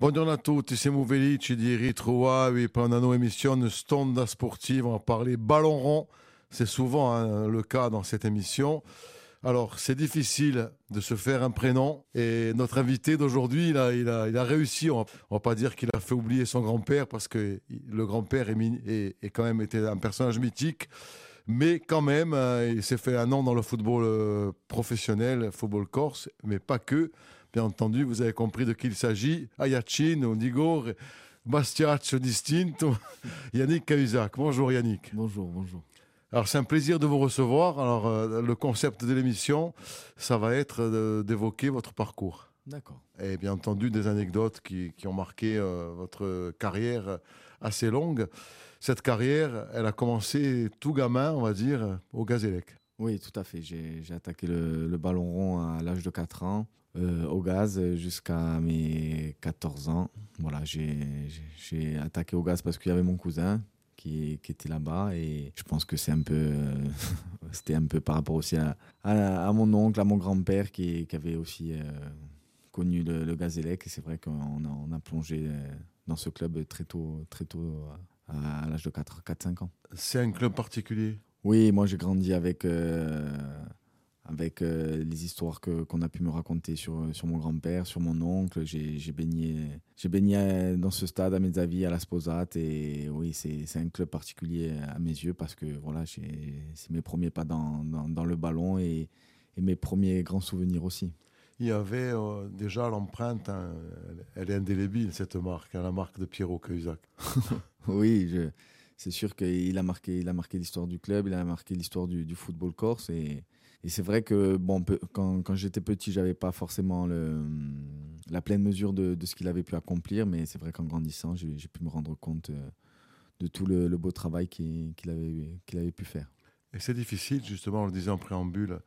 Buongiorno a tutti, siamo felici di ritrovarvi per una nuova émission Stonda Sportive. On va parler ballon rond. C'est souvent hein, le cas dans cette émission. Alors, c'est difficile de se faire un prénom. Et notre invité d'aujourd'hui, il a, réussi. On ne va pas dire qu'il a fait oublier son grand-père, parce que le grand-père est, quand même été un personnage mythique. Mais quand même, euh, il s'est fait un nom dans le football euh, professionnel, football corse, mais pas que. Bien entendu, vous avez compris de qui il s'agit. Ayachin, Digor, Bastiaccio Distinto, Yannick Cahuzac. Bonjour Yannick. Bonjour, bonjour. Alors c'est un plaisir de vous recevoir. Alors euh, le concept de l'émission, ça va être d'évoquer votre parcours. D'accord. Et bien entendu des anecdotes qui, qui ont marqué euh, votre carrière assez longue. Cette carrière, elle a commencé tout gamin, on va dire, au Gazélec. Oui, tout à fait. J'ai attaqué le, le, ballon rond à l'âge de 4 ans. Euh, au gaz jusqu'à mes 14 ans. Voilà, j'ai attaqué au gaz parce qu'il y avait mon cousin qui, qui était là-bas et je pense que c'est un peu, c'était un peu par rapport aussi à, à, à mon oncle, à mon grand-père qui, qui, avait aussi euh, connu le, le Gazélec et c'est vrai qu'on a, on a plongé dans ce club très tôt, très tôt à, à l'âge de 4-5 ans. C'est un club particulier? Oui, moi j'ai grandi avec. Euh, avec euh, les histoires que qu'on a pu me raconter sur sur mon grand-père, sur mon oncle. J'ai baigné j'ai baigné dans ce stade à mes avis à la Sposate et oui c'est c'est un club particulier à mes yeux parce que voilà c'est mes premiers pas dans, dans, dans le ballon et, et mes premiers grands souvenirs aussi. Il y avait euh, déjà l'empreinte, hein, elle est indélébile cette marque, hein, la marque de Pierrot Cahuzac. oui, je, c'est sûr qu'il a marqué, il a marqué l'histoire du club, il a marqué l'histoire du, du, football corse et, et c'est vrai que bon, quand, quand j'étais petit, j'avais pas forcément le, la pleine mesure de, de ce qu'il avait pu accomplir, mais c'est vrai qu'en grandissant, j'ai pu me rendre compte euh, de tout le, beau travail qu'il qu avait, qu'il avait pu faire. Et c'est difficile, justement, on le disait en préambule,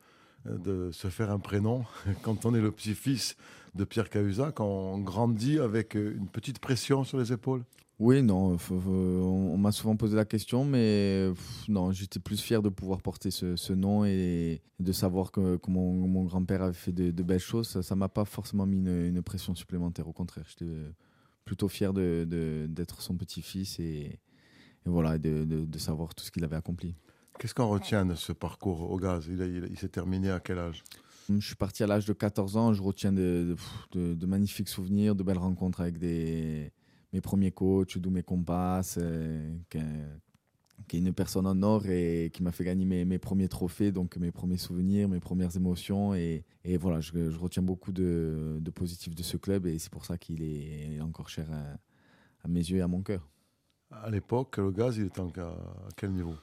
de se faire un prénom quand on est le petit-fils de Pierre Cahuzac, quand on grandit avec euh, une petite pression sur les épaules oui, non, on m'a souvent posé la question, mais non, j'étais plus fier de pouvoir porter ce, nom et de savoir que, mon, grand-père avait fait de, belles choses. Ça m'a pas forcément mis une, pression supplémentaire. Au contraire, j'étais plutôt fier d'être de, son petit-fils et, et, voilà, de savoir tout ce qu'il avait accompli. Qu'est-ce qu'on retient de ce parcours au gaz? Il, il, il s'est terminé à quel âge? Je suis parti à l'âge de 14 ans. Je retiens de, de magnifiques souvenirs, de belles rencontres avec des mes premiers coachs, d'où mes compasses, euh, qui, qui, est une personne en or et qui m'a fait gagner mes, mes, premiers trophées, donc mes premiers souvenirs, mes premières émotions. Et, et voilà, je, je, retiens beaucoup de, positifs de ce club et c'est pour ça qu'il est encore cher à, à, mes yeux et à mon cœur. À l'époque, le gaz, il était à quel niveau?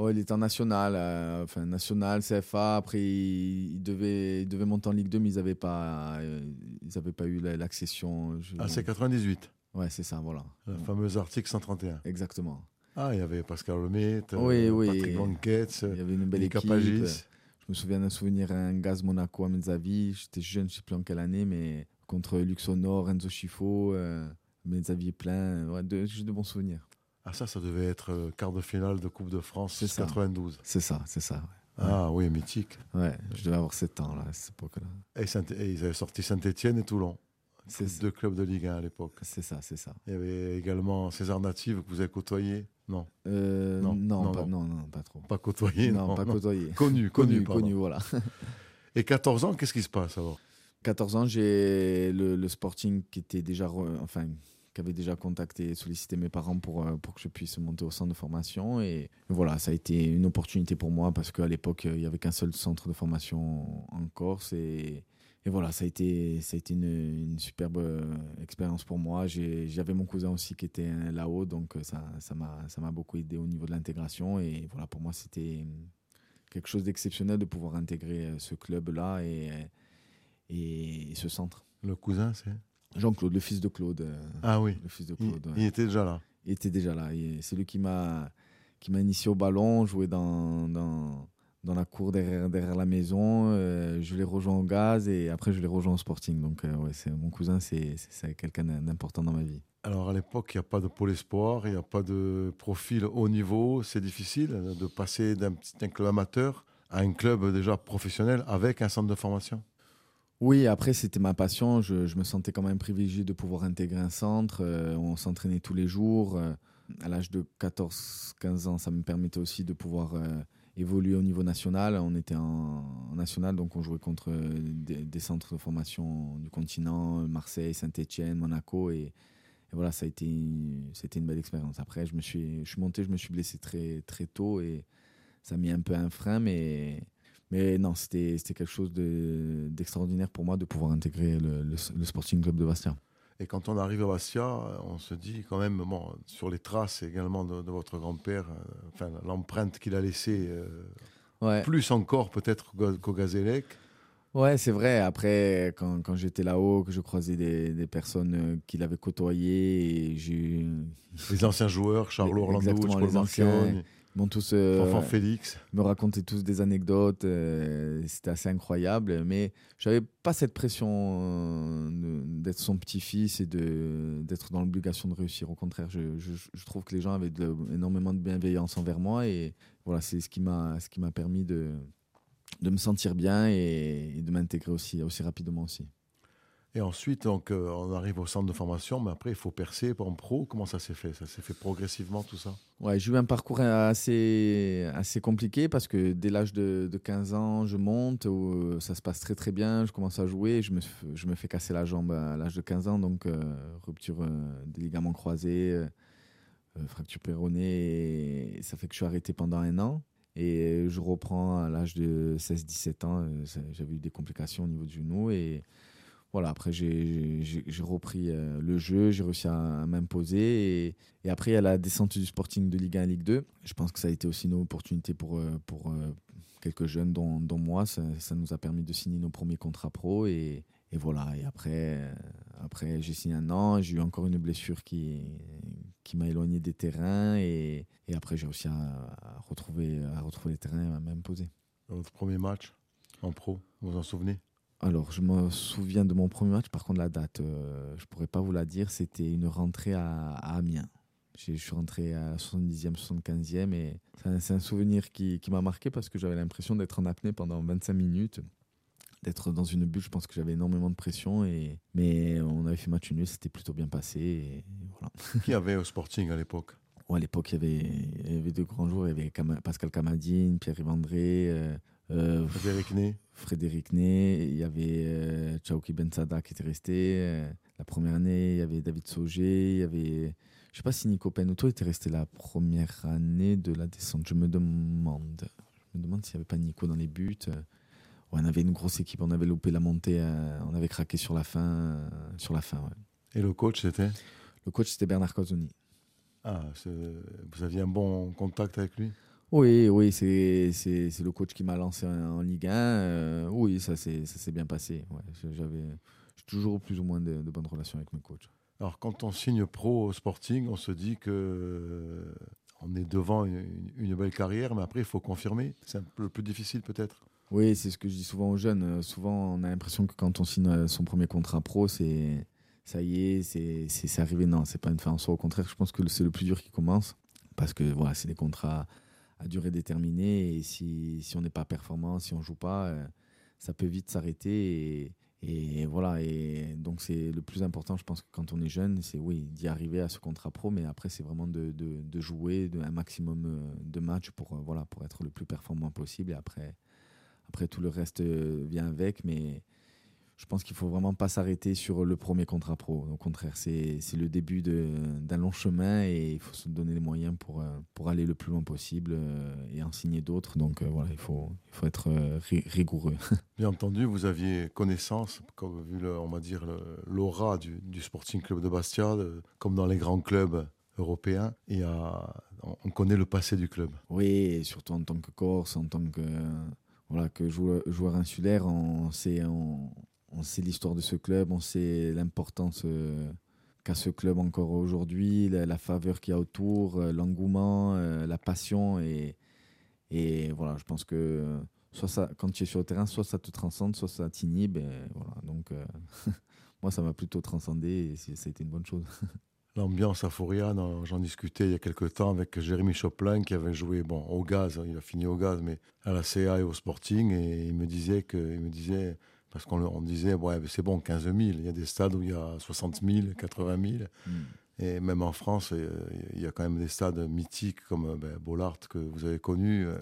Oh, il était en national, euh, enfin national, CFA. Après, il, il, devait, il devait monter en Ligue 2, mais ils n'avaient pas, euh, ils avaient pas eu l'accession. Ah, c'est 98 Ouais, c'est ça, voilà. Le ouais. fameux article 131. Exactement. Ah, il y avait Pascal Lemaitre, oui, oui. Patrick Blanquette, il y avait une belle équipe. Pagis. Je me souviens d'un souvenir un gaz Monaco à Menzavi. J'étais jeune, je ne sais plus en quelle année, mais contre Luxonor, Enzo Schifo, euh, Menzavi plein. Ouais, de, juste de bons souvenirs. Ah, ça, ça devait être euh, quart de finale de Coupe de France 92. C'est ça, c'est ça. Ouais. Ah oui, mythique. Ouais, je devais avoir 7 ans là, à cette époque-là. Et, et, ils avaient sorti Saint-Etienne et Toulon. C'est deux clubs de Ligue 1 à l'époque. C'est ça, c'est ça. Il y avait également César Native que vous avez côtoyé non. Euh, non. non. Non, pas, non. non, pas trop. Pas côtoyé Non, non pas côtoyé. Connu, connu, connu, connu voilà. Et 14 ans, qu'est-ce qui se passe alors? 14 ans, j'ai le, le, Sporting qui était déjà, re, enfin, qui déjà contacté, sollicité mes parents pour, euh, pour que je puisse monter au centre de formation. Et voilà, ça a été une opportunité pour moi parce qu'à l'époque, il n'y avait qu'un seul centre de formation en Corse. Et, et voilà, ça a été, ça a été une, une superbe expérience pour moi. J'avais mon cousin aussi qui était là-haut, donc ça m'a ça beaucoup aidé au niveau de l'intégration. Et voilà, pour moi, c'était quelque chose d'exceptionnel de pouvoir intégrer ce club-là et, et, et, ce centre. Le cousin, c'est? Jean-Claude, le fils de Claude. Ah oui. Le fils de Claude. Il, ouais. il était déjà là. Il était déjà là. C'est lui qui m'a qui m'a initié au ballon, joué dans, dans dans la cour derrière, derrière la maison. je l'ai rejoint au gaz et après je l'ai rejoint au sporting. Donc ouais, c'est mon cousin, c'est quelqu'un d'important dans ma vie. Alors à l'époque, il n'y a pas de pôle espoir, il n'y a pas de profil haut niveau. C'est difficile de passer d'un club amateur à un club déjà professionnel avec un centre de formation. Oui, après, c'était ma passion. Je, me sentais quand même privilégié de pouvoir intégrer un centre. Euh, on s'entraînait tous les jours. Euh, à l'âge de 14-15 ans, ça me permettait aussi de pouvoir euh, évoluer au niveau national. On était en, national, donc on jouait contre des, centres de formation du continent, Marseille, Saint-Etienne, Monaco. Et, voilà, ça a été, c'était une belle expérience. Après, je me suis, je suis monté, je me suis blessé très, très tôt et ça a mis un peu un frein, mais mais non, c'était quelque chose d'extraordinaire pour moi de pouvoir intégrer le, Sporting Club de Bastia. Et quand on arrive à Bastia, on se dit quand même, bon, sur les traces également de, votre grand-père, euh, enfin, l'empreinte qu'il a laissée, euh, plus encore peut-être qu'au Gazélec. Ouais, c'est vrai. Après, quand, quand j'étais là-haut, que je croisais des, des personnes euh, qu'il avait côtoyées, j'ai les anciens joueurs, Charles Orlando, Paul Marchione tous euh, Félix me racontaient tous des anecdotes. Euh, c'était assez incroyable. Mais j'avais pas cette pression euh, d'être son petit-fils et d'être dans l'obligation de réussir. Au contraire, je, je, trouve que les gens avaient énormément de bienveillance envers moi. Et voilà, c'est ce qui m'a ce qui m'a permis de, de me sentir bien et, et de m'intégrer aussi, aussi rapidement aussi. Ensuite, donc, euh, on arrive au centre de formation, mais après, il faut percer en pro. Comment ça s'est fait? Ça s'est fait progressivement, tout ça? Ouais, j'ai eu un parcours assez, assez compliqué parce que dès l'âge de, 15 ans, je monte, où ça se passe très très bien, je commence à jouer, je me, je me fais casser la jambe à l'âge de 15 ans, donc euh, rupture euh, des ligaments croisés, fracture péronée, ça fait que je suis arrêté pendant un an. Et je reprends à l'âge de 16-17 ans, j'avais eu des complications au niveau du genou et voilà, après, j'ai repris euh, le jeu, j'ai réussi à, m'imposer. Et, après, il y a la descente du Sporting de Ligue 1 à Ligue 2. Je pense que ça a été aussi une opportunité pour, euh, euh, quelques jeunes, dont, moi. Ça, nous a permis de signer nos premiers contrats pro. Et, voilà, et après, après j'ai signé un an. J'ai eu encore une blessure qui, m'a éloigné des terrains. Et, après, j'ai réussi à, retrouver, à retrouver les terrains et à m'imposer. Votre premier match en pro, vous vous en souvenez? Alors, je me souviens de mon premier match. Par contre, la date, euh, je ne pourrais pas vous la dire. C'était une rentrée à, Amiens. Je suis rentré à 70e, 75e. Et c'est un, souvenir qui, m'a marqué parce que j'avais l'impression d'être en apnée pendant 25 minutes. D'être dans une bulle, je pense que j'avais énormément de pression. Et, mais on avait fait match nul, c'était plutôt bien passé. Et voilà. Qui avait au Sporting à l'époque? À l'époque, il, y avait, deux grands joueurs. Il y avait Pascal Camadine, Pierre-Yves André. Euh, Frédéric Ney. Frédéric Ney. Il y avait euh, Chaouki Bensada qui était resté. Euh, la première année, il y avait David Sauger. Il y avait. Je sais pas si Nico Penuto était resté la première année de la descente. Je me demande. Je me demande s'il n'y avait pas Nico dans les buts. on avait une grosse équipe. On avait loupé la montée. on avait craqué sur la fin. sur la fin Et le coach, c'était? Le coach, c'était Bernard Cosoni. Ah, vous aviez un bon contact avec lui? Oui, oui, c'est, c'est, le coach qui m'a lancé en, Ligue 1. Euh, oui, ça s'est, ça s'est bien passé. j'avais j'ai toujours plus ou moins de, bonnes relations avec mes coachs. Alors, quand on signe pro au Sporting, on se dit que euh, on est devant une, belle carrière, mais après, il faut confirmer. C'est un peu le plus difficile, peut-être? Oui, c'est ce que je dis souvent aux jeunes. Euh, souvent, on a l'impression que quand on signe son premier contrat pro, c'est ça y est, c'est, c'est, arrivé. Non, c'est pas une fin en soi. Au contraire, je pense que c'est le plus dur qui commence. Parce que voilà, c'est des contrats à durée déterminée. Et si, si on n'est pas performant, si on joue pas, euh, ça peut vite s'arrêter. Et, et, voilà. Et donc, c'est le plus important, je pense, que quand on est jeune, c'est oui, d'y arriver à ce contrat pro. Mais après, c'est vraiment de, de, de, jouer un maximum euh, de matchs pour, euh, voilà, pour être le plus performant possible. Et après, après tout le reste vient avec. Mais je pense qu'il faut vraiment pas s'arrêter sur le premier contrat pro. Au contraire, c'est le début d'un long chemin et il faut se donner les moyens pour, euh, pour aller le plus loin possible euh, et en signer d'autres. Donc euh, voilà, il faut, il faut être rigoureux. Bien entendu, vous aviez connaissance, comme vu le, on va dire l'aura du, du, Sporting Club de Bastia, comme dans les grands clubs européens, et on connaît le passé du club. Oui, surtout en tant que Corse, en tant que voilà, que joueur, joueur insulaire, on sait, on, on sait l'histoire de ce club, on sait l'importance euh, qu'a ce club encore aujourd'hui, la, faveur qu'il y a autour, euh, l'engouement, euh, la passion. Et, voilà, je pense que soit ça, quand tu es sur le terrain, soit ça te transcende, soit ça t'inhibe. Voilà, donc, moi, ça m'a plutôt transcendé et ça a été une bonne chose. L'ambiance à Fouriane, j'en discutais il y a quelques temps avec Jérémy Choplin qui avait joué bon, au gaz, il a fini au gaz, mais à la CA et au Sporting. Et il me disait que, il me disait, parce qu'on disait, ouais, c'est bon, 15 000. Il y a des stades où il y a 60 000, 80 000. Et même en France, il y a quand même des stades mythiques comme ben, Bollard que vous avez connu, euh,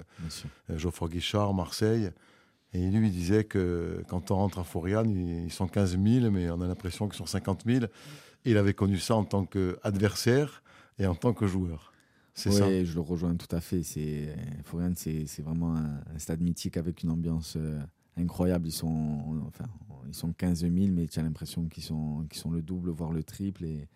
Geoffroy Guichard, Marseille. Et lui, il disait que quand on rentre à Fouriane, ils sont 15 000, mais on a l'impression qu'ils sont 50 000 il avait connu ça en tant qu'adversaire et en tant que joueur. C'est ça. je le rejoins tout à fait. Florian, c'est vraiment un, stade mythique avec une ambiance euh, incroyable. Ils sont, enfin, ils sont 15 000, mais tu as l'impression qu'ils sont, qu'ils sont le double, voire le triple. Et,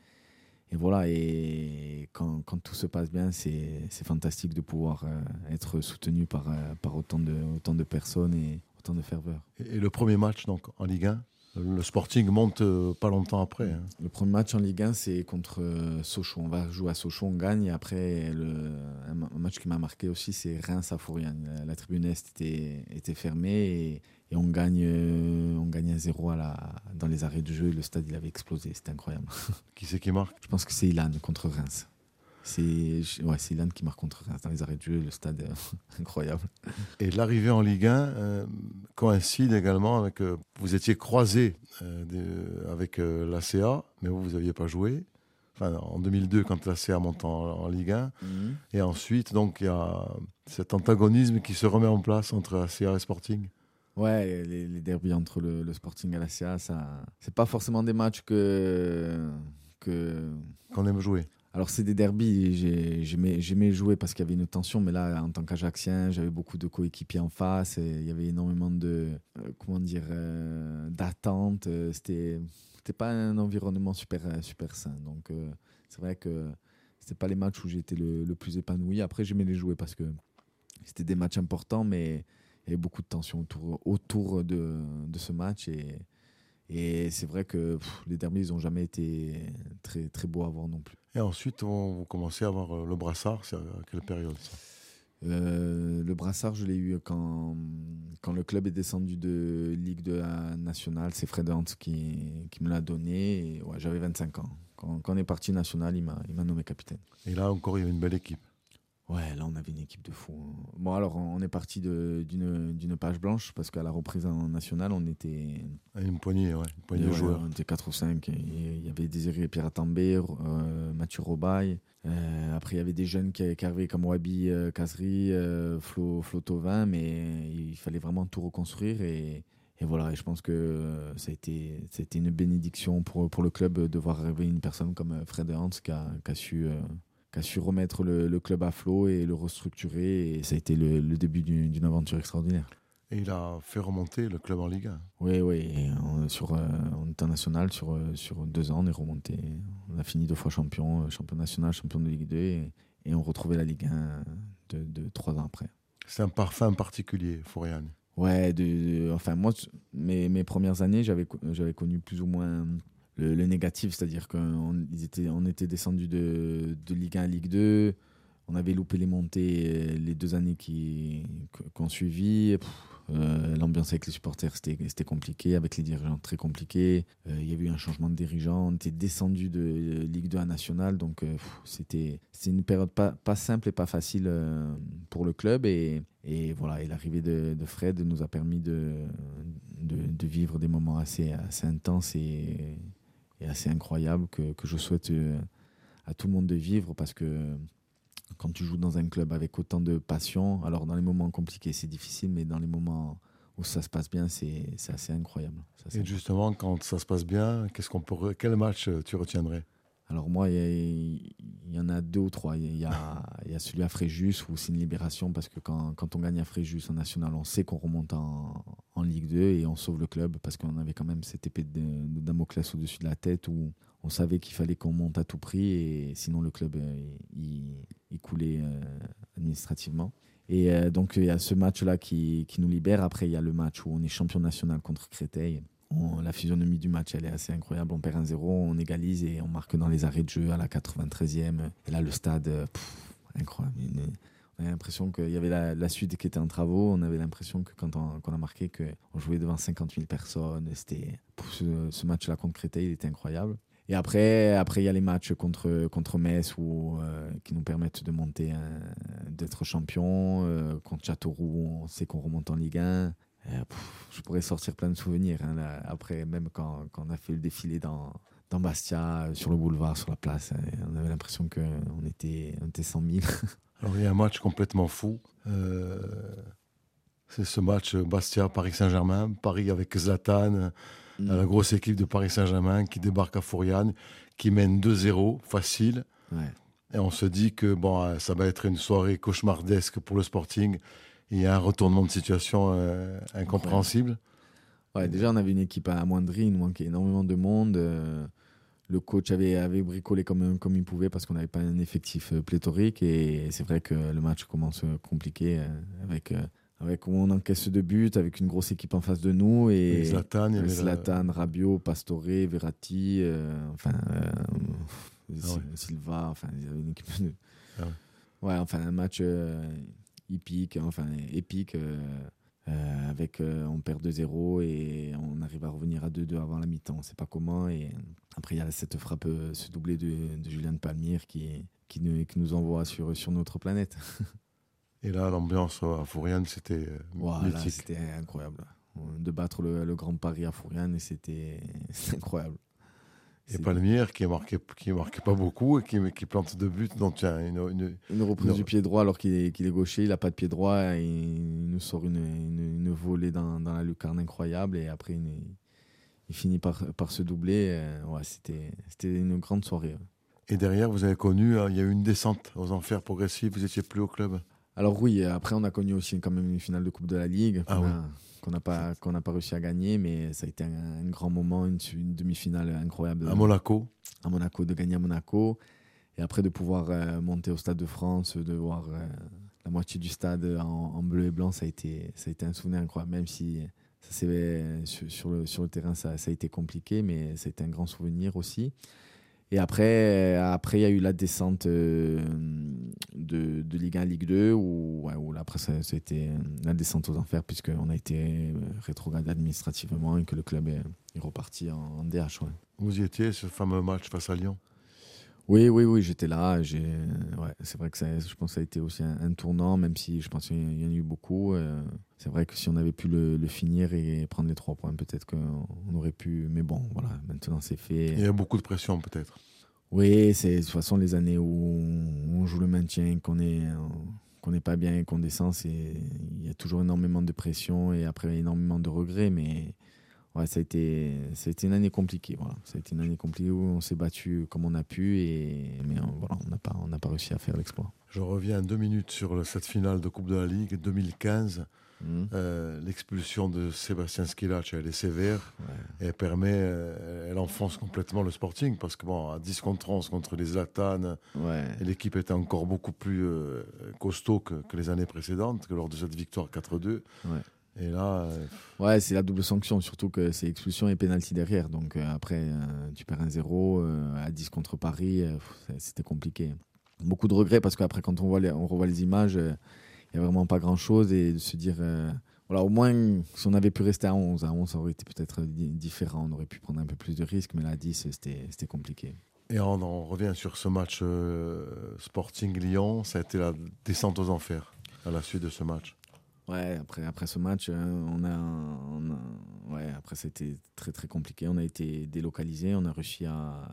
et voilà. Et quand, quand, tout se passe bien, c'est fantastique de pouvoir euh, être soutenu par, euh, par autant, de, autant de personnes et autant de ferveur. Et, le premier match donc en Ligue 1 le Sporting monte euh, pas longtemps après. Hein. Le premier match en Ligue 1, c'est contre euh, Sochaux. On va jouer à Sochaux, on gagne. Et après, le, un match qui m'a marqué aussi, c'est Reims à Fouriane. La tribune Est était, était fermée et, on gagne, euh, on gagne à zéro à la, dans les arrêts de jeu. Le stade, il avait explosé. C'était incroyable. Qui c'est qui marque? Je pense que c'est Ilan contre Reims. C'est ouais, Ilan qui marque contre dans les arrêts de jeu, le stade incroyable. Et l'arrivée en Ligue 1 euh, coïncide également avec. Euh, vous étiez croisé euh, avec l'ACA, mais vous, vous n'aviez pas joué. Enfin, en 2002, quand l'ACA monte en, Ligue 1. Mhm. Et ensuite, donc, il y a cet antagonisme qui se remet en place entre l'ACA et Sporting. Ouais, les, les derbies entre le, Sporting et l'ACA, ça, c'est pas forcément des matchs que. que... Qu'on aime jouer. Alors, c'est des derbies, j'aimais jouer parce qu'il y avait une tension, mais là, en tant qu'Ajaxien, j'avais beaucoup de coéquipiers en face, et il y avait énormément de, euh, comment dire, euh, d'attentes. Euh, c'était, c'était pas un environnement super, super sain. Donc, c'est vrai que c'était pas les matchs où j'étais le, plus épanoui. Après, j'aimais les jouer parce que c'était des matchs importants, mais il y avait beaucoup de tension autour, autour de, de ce match, et, et c'est vrai que les derbies, ils n'ont jamais été très, très beaux à voir non plus. Et ensuite, vous commencez à avoir euh, le brassard. C'est à quelle période ça? Euh, le brassard, je l'ai eu quand, quand le club est descendu de Ligue 2 à National. C'est Fred Hunt qui, qui me l'a donné. Et ouais, J'avais 25 ans. Quand, quand, on est parti national, il m'a nommé capitaine. Et là encore, il y avait une belle équipe. Ouais, là, on avait une équipe de fous. Hein. Bon, alors, on est parti d'une page blanche parce qu'à la reprise en nationale, on était. Une poignée, ouais. Une poignée de joueurs. On était 4 ou 5. Il y avait Désiré Pierre Atambé, euh, Mathieu Robaille. Euh, après, il y avait des jeunes qui, arrivaient comme Wabi euh, Kazri, euh, Flo, Flo Tovin, mais il fallait vraiment tout reconstruire. Et, et voilà, et je pense que ça a été, ça a été une bénédiction pour, pour le club de voir arriver une personne comme Fred Hans qui a, qui a su qui a su remettre le, club à flot et le restructurer. Et ça a été le, début d'une aventure extraordinaire. Et il a fait remonter le club en Ligue 1. Oui, oui. on, sur, euh, international, sur, euh, sur deux ans, on est remonté. On a fini deux fois champion, euh, champion national, champion de Ligue 2. Et, on retrouvait la Ligue 1 de, de trois ans après. C'est un parfum particulier, Fourian. Ouais, de, enfin moi, mes, mes premières années, j'avais connu plus ou moins le, négatif, c'est-à-dire qu'on était, descendu de, de, Ligue 1 à Ligue 2. On avait loupé les montées euh, les deux années qui, qu'on suivi. Euh, l'ambiance avec les supporters, c'était, compliqué. Avec les dirigeants, très compliqué. Euh, il y avait eu un changement de dirigeant. On était descendu de Ligue 2 à National. Donc, c'était, c'était une période pas, simple et pas facile pour le club. Et, voilà, l'arrivée de, de, Fred nous a permis de, de, de, vivre des moments assez, assez intenses et, est assez incroyable que, que je souhaite euh, à tout le monde de vivre parce que quand tu joues dans un club avec autant de passion, alors dans les moments compliqués c'est difficile, mais dans les moments où ça se passe bien, c'est assez incroyable. Et justement, quand ça se passe bien, qu'est-ce qu'on peut, quel match euh, tu retiendrais? Alors moi, il y, en a deux ou trois. Il y, a, celui à Fréjus où c'est une libération parce que quand, on gagne à Fréjus en national, on sait qu'on remonte en, Ligue 2 et on sauve le club parce qu'on avait quand même cette épée de, Damoclès au-dessus de la tête où on savait qu'il fallait qu'on monte à tout prix et sinon le club euh, il, coulait euh, administrativement. Et euh, donc il y a ce match-là qui, qui, nous libère. Après il y a le match où on est champion national contre Créteil la physionomie du match, elle est assez incroyable. On perd 1-0, on égalise et on marque dans les arrêts de jeu à la 93e. Et là, le stade, incroyable. on avait l'impression qu'il y avait la, suite qui était en travaux. On avait l'impression que quand on, a marqué, qu'on jouait devant 50 000 personnes. C'était, ce, match-là contre il était incroyable. Et après, après il y a les matchs contre, contre Metz où, euh, qui nous permettent de monter, d'être champion. Euh, contre Châteauroux, on sait qu'on remonte en Ligue 1. Je pourrais sortir plein de souvenirs. Hein, après, même quand, quand, on a fait le défilé dans, dans Bastia, sur le boulevard, sur la place, on avait l'impression qu'on était, on était 100 000. Alors, il y a un match complètement fou. Euh, c'est ce match Bastia-Paris Saint-Germain. Paris avec Zlatan, mm. la grosse équipe de Paris Saint-Germain qui débarque à Fouriane, qui mène 2-0, facile. Et on se dit que bon, euh, ça va être une soirée cauchemardesque pour le Sporting. Il y a un retournement de situation euh, incompréhensible. Ouais, déjà, on avait une équipe amoindrie, il nous manquait énormément de monde le coach avait, avait bricolé comme, comme il pouvait parce qu'on n'avait pas un effectif euh, pléthorique. Et c'est vrai que le match commence euh, compliqué euh, avec, avec on encaisse de buts, avec une grosse équipe en face de nous. Et, Zlatan, Zlatan Rabiot, Pastore, Verratti, enfin, ah Silva. Enfin, ils avaient une équipe. Ah ouais. enfin, un match épique, enfin, épique. Euh, avec euh, on perd 2-0 et on arrive à revenir à 2-2 avant la mi-temps. On sait pas comment. Et après, il y a cette frappe, euh, ce doublé de, de Julien de Palmire qui, qui, nous, qui nous envoie sur, sur notre planète. et là, l'ambiance à Fouriane, c'était voilà, C'était incroyable. De battre le, le, Grand Paris à Fouriane, c'était incroyable. Et Palmière qui marquait, qui marquait pas beaucoup et qui, qui plante deux buts. Donc, tiens, une, une, une reprise du pied droit alors qu'il est, est, gaucher, il n'a pas de pied droit. Et il nous sort une, une volée dans, dans, la lucarne incroyable. Et après, il, finit par, par se doubler. Euh, ouais, C'était une grande soirée. Et derrière, vous avez connu, hein, il y a eu une descente aux enfers progressifs. Vous étiez plus au club? Alors, oui, après, on a connu aussi quand même une finale de Coupe de la Ligue. Ah, oui qu'on n'a pas, pas réussi à gagner, mais ça a été un, grand moment, une, demi-finale incroyable. À Monaco À Monaco, de gagner à Monaco. Et après, de pouvoir euh, monter au Stade de France, de voir euh, la moitié du stade en, bleu et blanc, ça a, été, ça a été un souvenir incroyable, même si ça sur, sur, le, sur le terrain, ça, ça, a été compliqué, mais ça a été un grand souvenir aussi. Et après, après il y a eu la descente euh, de, de, Ligue 1 à Ligue 2, où, où là, après, ça, a été la descente aux enfers, puisqu'on a été rétrogradé administrativement et que le club est, reparti en, DH. Vous y étiez, ce fameux match face à Lyon? Oui, oui, oui, j'étais là. Ouais, c'est vrai que ça, je pense que ça a été aussi un, tournant, même si je pense qu'il y en a eu beaucoup. Euh, c'est vrai que si on avait pu le, finir et prendre les trois points, peut-être qu'on aurait pu. Mais bon, voilà, maintenant c'est fait. Il y a beaucoup de pression, peut-être. Oui, c'est de toute façon les années où on joue le maintien, qu'on est qu'on n'est pas bien, qu'on descend, il y a toujours énormément de pression et après énormément de regrets, mais ouais, ça a été, ça a été une année compliquée. Voilà. Ça a été une année compliquée où on s'est battu comme on a pu, et, mais euh, voilà, on n'a pas, on pas réussi à faire l'exploit. Je reviens deux minutes sur cette finale de Coupe de la Ligue 2015. Mmh. Euh, l'expulsion de Sébastien Skilac, elle est sévère et elle permet, euh, elle enfonce complètement le Sporting parce que bon, à 10 contre 11 contre les Zlatan, l'équipe était encore beaucoup plus costaud que, que, les années précédentes, que lors de cette victoire 4-2. Et là. Euh, ouais, c'est la double sanction, surtout que c'est expulsion et pénalty derrière. Donc euh, après, euh, tu perds un 0 à 10 contre Paris, c'était compliqué. Beaucoup de regrets parce qu'après, quand on, voit on revoit les images, n'y a vraiment pas grand chose. Et de se dire, voilà, au moins, si on avait pu rester à 11, à 11, ça aurait été peut-être différent. On aurait pu prendre un peu plus de risques, mais là, à 10, c'était compliqué. Et on, revient sur ce match Sporting-Lyon. Ça a été la descente aux enfers à la suite de ce match. Ouais, après, après ce match, euh, on a, ouais, après c'était très très compliqué. On a été délocalisé, on a réussi à, à,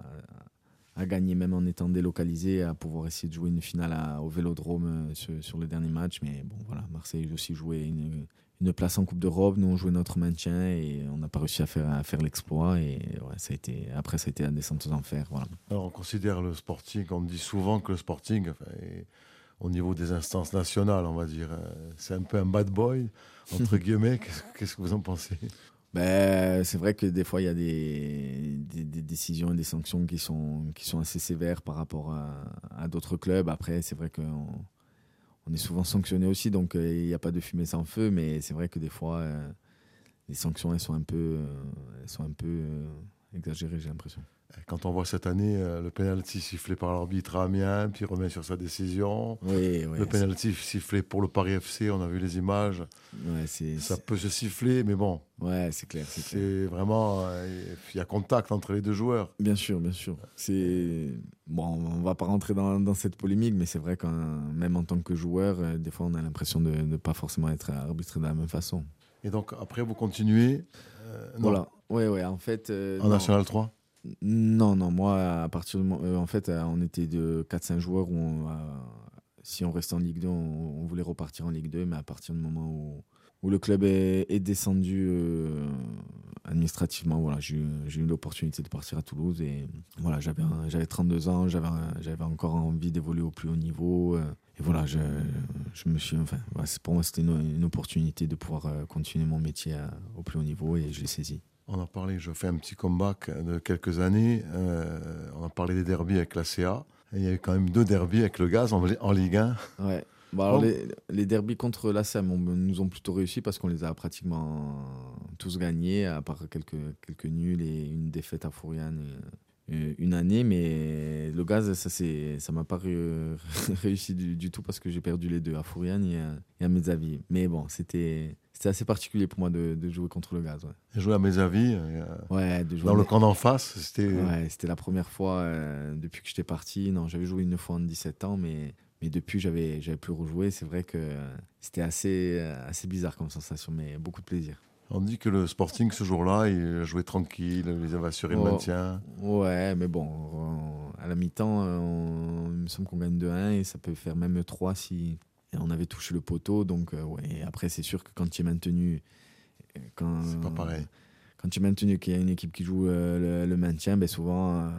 gagner même en étant délocalisé, à pouvoir essayer de jouer une finale au Vélodrome euh, sur, le dernier match. Mais bon, voilà, Marseille aussi joué une, une place en Coupe d'Europe. Nous on jouait notre maintien et on n'a pas réussi à faire, à faire l'exploit. Et ouais, ça a été, après ça a été la descente aux enfers. Voilà. Alors on considère le Sporting, on dit souvent que le Sporting au niveau des instances nationales, on va dire. Euh, c'est un peu un bad boy, entre guillemets. Qu'est-ce que vous en pensez? Ben, c'est vrai que des fois, il y a des, décisions et des sanctions qui sont, assez sévères par rapport à, d'autres clubs. Après, c'est vrai qu'on on est souvent sanctionné aussi, donc euh, il n'y a pas de fumée sans feu, mais c'est vrai que des fois, euh, les sanctions, elles sont un peu, elles sont un peu exagéré, j'ai l'impression. Quand on voit cette année euh, le penalty sifflé par l'arbitre Amiens, puis il remet sur sa décision. Oui, le penalty sifflé pour le Paris FC, on a vu les images. ça peut se siffler, mais bon. Ouais, c'est clair. C'est vraiment. Euh, il y a contact entre les deux joueurs. Bien sûr, bien sûr. C'est bon, on va pas rentrer dans, dans cette polémique, mais c'est vrai que même en tant que joueur, euh, des fois, on a l'impression de ne pas forcément être arbitré de la même façon. Et donc après, vous continuez. voilà. Ouais, ouais. En fait. en National 3 non, non, moi, à partir de. Euh, en fait, euh, on était de 4-5 joueurs où, si on restait en Ligue 2, on, voulait repartir en Ligue 2, mais à partir du moment où, où le club est, descendu euh, administrativement, voilà, j'ai eu l'opportunité de partir à Toulouse et voilà, j'avais 32 ans, j'avais encore envie d'évoluer au plus haut niveau. et voilà, je, me suis. Enfin, pour moi, c'était une, opportunité de pouvoir continuer mon métier au plus haut niveau et je l'ai saisi. On a parlé, je fais un petit comeback de quelques années. Euh, on a parlé des derbies avec la CA. il y a eu quand même deux derbies avec le gaz en, Ligue 1. Ouais. Bah, les, les derbies contre la CM nous ont plutôt réussi parce qu'on les a pratiquement tous gagnés, à part quelques, quelques nuls et une défaite à Fouriane euh, une année. Mais le gaz, ça ça m'a pas réussi du, tout parce que j'ai perdu les deux, à Fouriane et à, et à Mezavi. Mais bon, c'était c'était assez particulier pour moi de, jouer contre le gaz. Ouais. Jouer à mes avis, euh, ouais, dans le camp d'en face, c'était. Ouais, c'était la première fois euh, depuis que j'étais parti. Non, j'avais joué une fois en 17 ans, mais, mais depuis, j'avais, j'avais plus rejoué. C'est vrai que c'était assez, assez bizarre comme sensation, mais beaucoup de plaisir. On dit que le Sporting, ce jour-là, il jouait tranquille, il avait assuré le oh, maintien. Ouais, mais bon, à la mi-temps, il me semble qu'on gagne 2-1 et ça peut faire même 3 si, on avait touché le poteau. Donc, euh, ouais. Après, c'est sûr que quand tu es maintenu. Euh, quand, c'est pas pareil. Quand tu es maintenu, qu'il y a une équipe qui joue euh, le, maintien, ben souvent,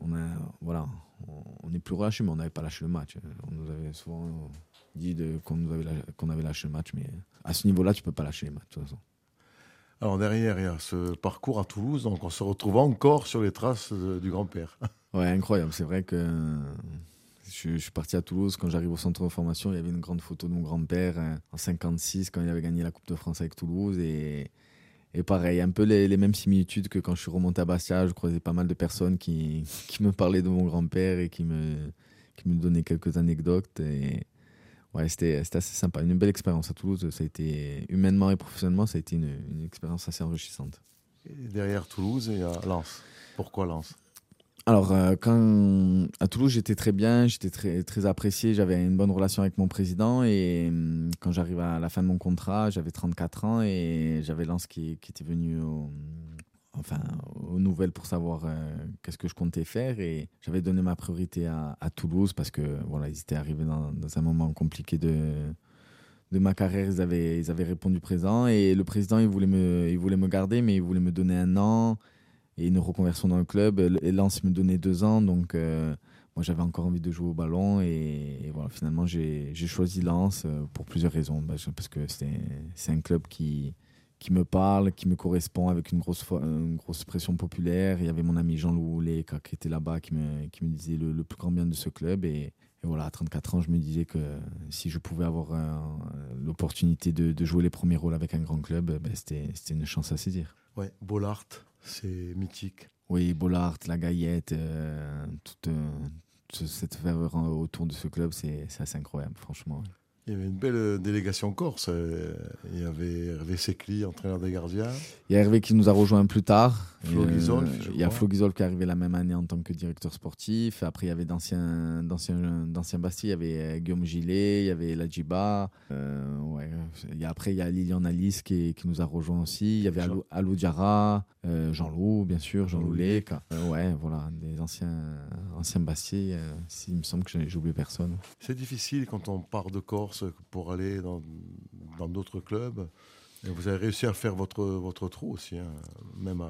on, a, voilà, on est plus relâché, mais on n'avait pas lâché le match. On nous avait souvent dit qu'on, avait, qu'on avait lâché le match, mais à ce niveau-là, tu peux pas lâcher les matchs, de toute façon. Alors derrière, il y a ce parcours à Toulouse, donc on se retrouve encore sur les traces du grand-père. Ouais, incroyable. C'est vrai que je, suis parti à Toulouse. Quand j'arrive au centre de formation, il y avait une grande photo de mon grand-père hein, en 56 quand il avait gagné la Coupe de France avec Toulouse. Et, et pareil, un peu les, mêmes similitudes que quand je suis remonté à Bastia. Je croisais pas mal de personnes qui, qui me parlaient de mon grand-père et qui me, qui me donnaient quelques anecdotes. Et ouais, c'était assez sympa. Une belle expérience à Toulouse. Ça a été, humainement et professionnellement, ça a été une, une expérience assez enrichissante. Et derrière Toulouse et à Lens. Pourquoi Lens? Alors, euh, quand à Toulouse, j'étais très bien, j'étais très, très apprécié, j'avais une bonne relation avec mon président. Et hum, quand j'arrive à la fin de mon contrat, j'avais 34 ans et j'avais Lance qui, qui, était venu enfin, aux nouvelles pour savoir euh, qu'est-ce que je comptais faire. Et j'avais donné ma priorité à, Toulouse parce que voilà, ils étaient arrivés dans, un moment compliqué de, ma carrière. Ils avaient, ils avaient répondu présent et le président, il voulait, me, il voulait me garder, mais il voulait me donner un an et une reconversion dans le club. Et Lens me donnait deux ans, donc euh, moi j'avais encore envie de jouer au ballon. Et, voilà, finalement j'ai choisi Lens euh, pour plusieurs raisons. Parce que c'est un club qui, qui me parle, qui me correspond avec une grosse, une grosse pression populaire. Il y avait mon ami Jean-Loup Houlet qui était là-bas qui me, qui me disait le, plus grand bien de ce club. Et, voilà, à 34 ans, je me disais que si je pouvais avoir l'opportunité de, de, jouer les premiers rôles avec un grand club, ben, c'était une chance à saisir. Ouais, Bollard, c'est mythique. Oui, Bollard, la Gaillette, euh, toute, euh, cette ferveur autour de ce club, c'est assez incroyable, franchement. Il y avait une belle euh, délégation corse. Euh, il y avait Hervé Secli, entraîneur des gardiens. Il y a Hervé qui nous a rejoint plus tard. Flo euh, Il y a Flo Guizol qui est arrivé la même année en tant que directeur sportif. Après, il y avait d'anciens Bastille. Il y avait Guillaume Gillet, il y avait Ladjiba. Euh, ouais. Et après, il y a Lilian Alice qui, qui, nous a rejoint aussi. Il y avait Alou, Alou Diarra, Jean-Loup, bien sûr, Jean-Loup Lec. ouais, voilà, des anciens, anciens Bastille. il me semble que j'ai oublié personne. C'est difficile quand on part de Corse pour aller dans d'autres clubs. Et vous avez réussi à faire votre, votre trou aussi, hein, même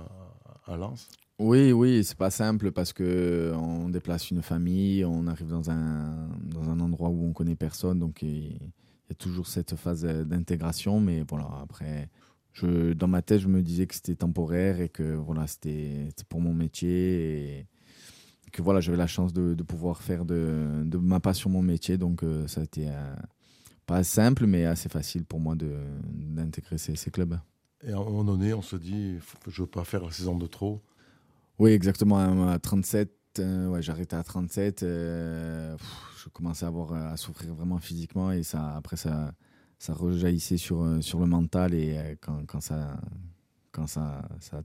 à, Lens. Oui, oui, c'est pas simple parce que on déplace une famille, on arrive dans un, dans un endroit où on connaît personne, donc il y a toujours cette phase d'intégration. Mais voilà, après, je, dans ma tête, je me disais que c'était temporaire et que voilà, c'était pour mon métier et que voilà, j'avais la chance de, pouvoir faire de, de ma passion mon métier. Donc euh, ça a été pas simple, mais assez facile pour moi d'intégrer ces, ces, clubs. Et à un moment donné, on se dit, je ne veux pas faire la saison de trop. Oui, exactement. À 37, ouais, j'arrêtais à 37. je commençais à, avoir, à souffrir vraiment physiquement et ça, après, ça, ça rejaillissait sur, sur le mental. Et quand, quand ça, quand ça, ça,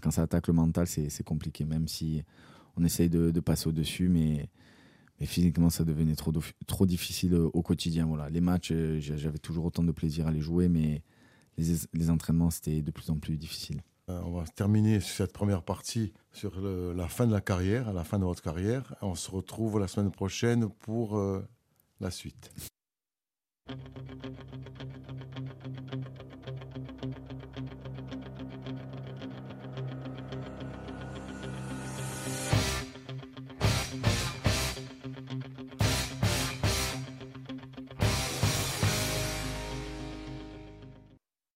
quand ça attaque le mental, c'est compliqué, même si on essaye de, de passer au-dessus, mais, mais, physiquement, ça devenait trop, difficile au quotidien. Voilà. Les matchs, euh, j'avais toujours autant de plaisir à les jouer, mais les, entraînements, c'était de plus en plus difficile. Euh, on va terminer cette première partie sur la fin de la carrière, à la fin de votre carrière. On se retrouve la semaine prochaine pour euh, la suite.